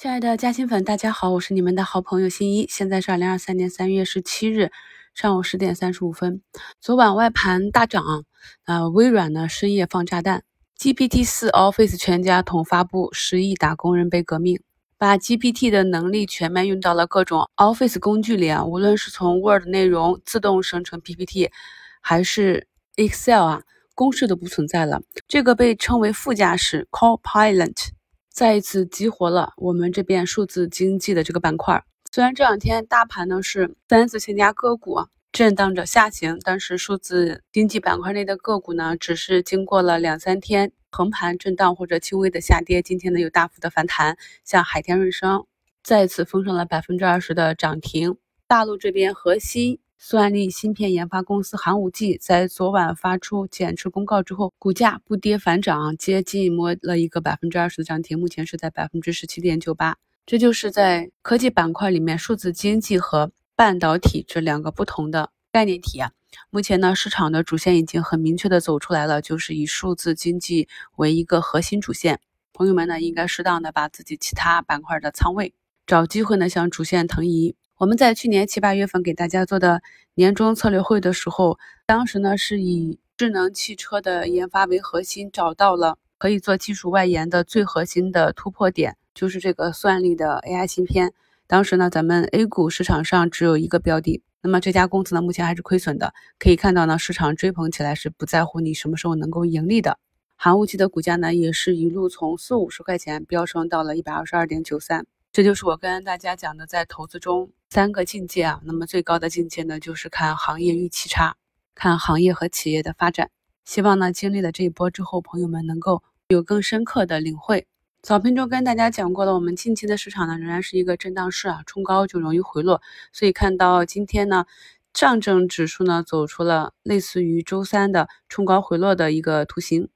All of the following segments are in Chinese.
亲爱的嘉兴粉，大家好，我是你们的好朋友新一。现在是二零二三年三月十七日上午十点三十五分。昨晚外盘大涨，呃，微软呢深夜放炸弹，GPT 四 Office 全家桶发布，十亿打工人被革命，把 GPT 的能力全面用到了各种 Office 工具里啊，无论是从 Word 内容自动生成 PPT，还是 Excel 啊，公式都不存在了。这个被称为副驾驶 Copilot。再一次激活了我们这边数字经济的这个板块。虽然这两天大盘呢是三四千家个股震荡着下行，但是数字经济板块内的个股呢，只是经过了两三天横盘震荡或者轻微的下跌，今天呢有大幅的反弹。像海天瑞声再次封上了百分之二十的涨停。大陆这边核心算力芯片研发公司寒武纪在昨晚发出减持公告之后，股价不跌反涨，接近摸了一个百分之二十的涨停，目前是在百分之十七点九八。这就是在科技板块里面，数字经济和半导体这两个不同的概念体啊。目前呢，市场的主线已经很明确的走出来了，就是以数字经济为一个核心主线。朋友们呢，应该适当的把自己其他板块的仓位找机会呢向主线腾移。我们在去年七八月份给大家做的年终策略会的时候，当时呢是以智能汽车的研发为核心，找到了可以做技术外延的最核心的突破点，就是这个算力的 AI 芯片。当时呢，咱们 A 股市场上只有一个标的，那么这家公司呢目前还是亏损的。可以看到呢，市场追捧起来是不在乎你什么时候能够盈利的。寒武纪的股价呢也是一路从四五十块钱飙升到了一百二十二点九三。这就是我跟大家讲的，在投资中三个境界啊。那么最高的境界呢，就是看行业预期差，看行业和企业的发展。希望呢，经历了这一波之后，朋友们能够有更深刻的领会。早评中跟大家讲过了，我们近期的市场呢，仍然是一个震荡市啊，冲高就容易回落。所以看到今天呢，上证指数呢走出了类似于周三的冲高回落的一个图形。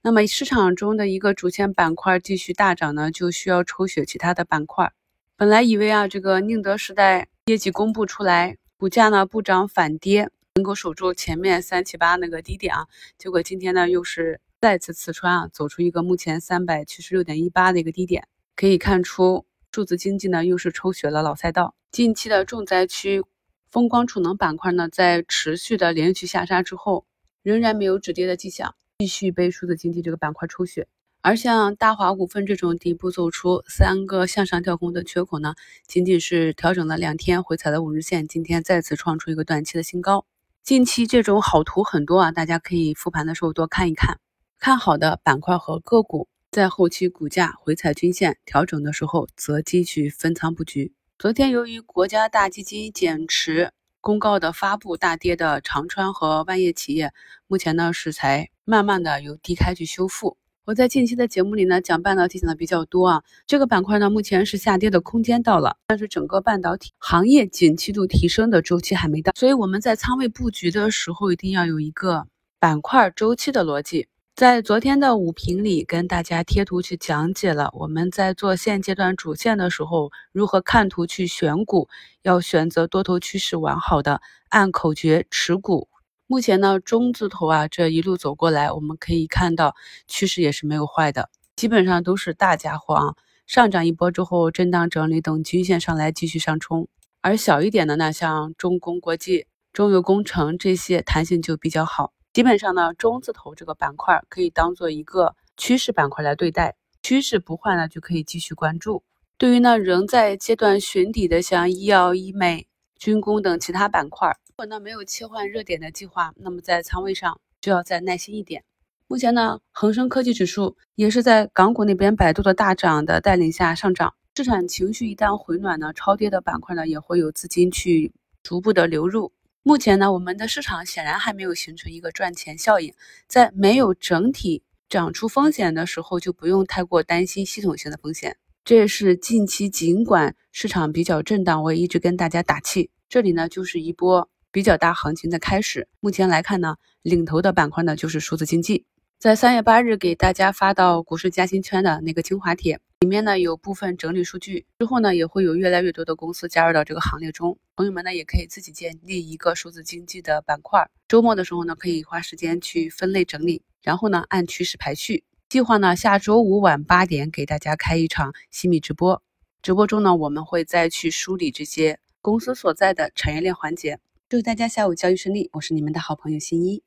那么市场中的一个主线板块继续大涨呢，就需要抽血其他的板块。本来以为啊，这个宁德时代业绩公布出来，股价呢不涨反跌，能够守住前面三七八那个低点啊。结果今天呢又是再次刺穿啊，走出一个目前三百七十六点一八的一个低点。可以看出，数字经济呢又是抽血了老赛道。近期的重灾区风光储能板块呢，在持续的连续下杀之后，仍然没有止跌的迹象。继续被数字经济这个板块抽血，而像大华股份这种底部走出三个向上跳空的缺口呢，仅仅是调整了两天，回踩了五日线，今天再次创出一个短期的新高。近期这种好图很多啊，大家可以复盘的时候多看一看。看好的板块和个股，在后期股价回踩均线调整的时候，择机去分仓布局。昨天由于国家大基金减持。公告的发布大跌的长川和万业企业，目前呢是才慢慢的有低开去修复。我在近期的节目里呢讲半导体讲的比较多啊，这个板块呢目前是下跌的空间到了，但是整个半导体行业景气度提升的周期还没到，所以我们在仓位布局的时候一定要有一个板块周期的逻辑。在昨天的五评里，跟大家贴图去讲解了我们在做现阶段主线的时候，如何看图去选股，要选择多头趋势完好的，按口诀持股。目前呢，中字头啊这一路走过来，我们可以看到趋势也是没有坏的，基本上都是大家伙啊，上涨一波之后震荡整理，等均线上来继续上冲。而小一点的呢，像中工国际、中油工程这些，弹性就比较好。基本上呢，中字头这个板块可以当做一个趋势板块来对待，趋势不换呢就可以继续关注。对于呢仍在阶段寻底的像医药、医美、军工等其他板块，如果呢没有切换热点的计划，那么在仓位上就要再耐心一点。目前呢，恒生科技指数也是在港股那边百度的大涨的带领下上涨，市场情绪一旦回暖呢，超跌的板块呢也会有资金去逐步的流入。目前呢，我们的市场显然还没有形成一个赚钱效应，在没有整体长出风险的时候，就不用太过担心系统性的风险。这也是近期尽管市场比较震荡，我也一直跟大家打气，这里呢就是一波比较大行情的开始。目前来看呢，领头的板块呢就是数字经济。在三月八日给大家发到股市加薪圈的那个精华帖里面呢，有部分整理数据之后呢，也会有越来越多的公司加入到这个行列中。朋友们呢，也可以自己建立一个数字经济的板块。周末的时候呢，可以花时间去分类整理，然后呢，按趋势排序。计划呢，下周五晚八点给大家开一场新米直播。直播中呢，我们会再去梳理这些公司所在的产业链环节。祝大家下午交易顺利，我是你们的好朋友新一。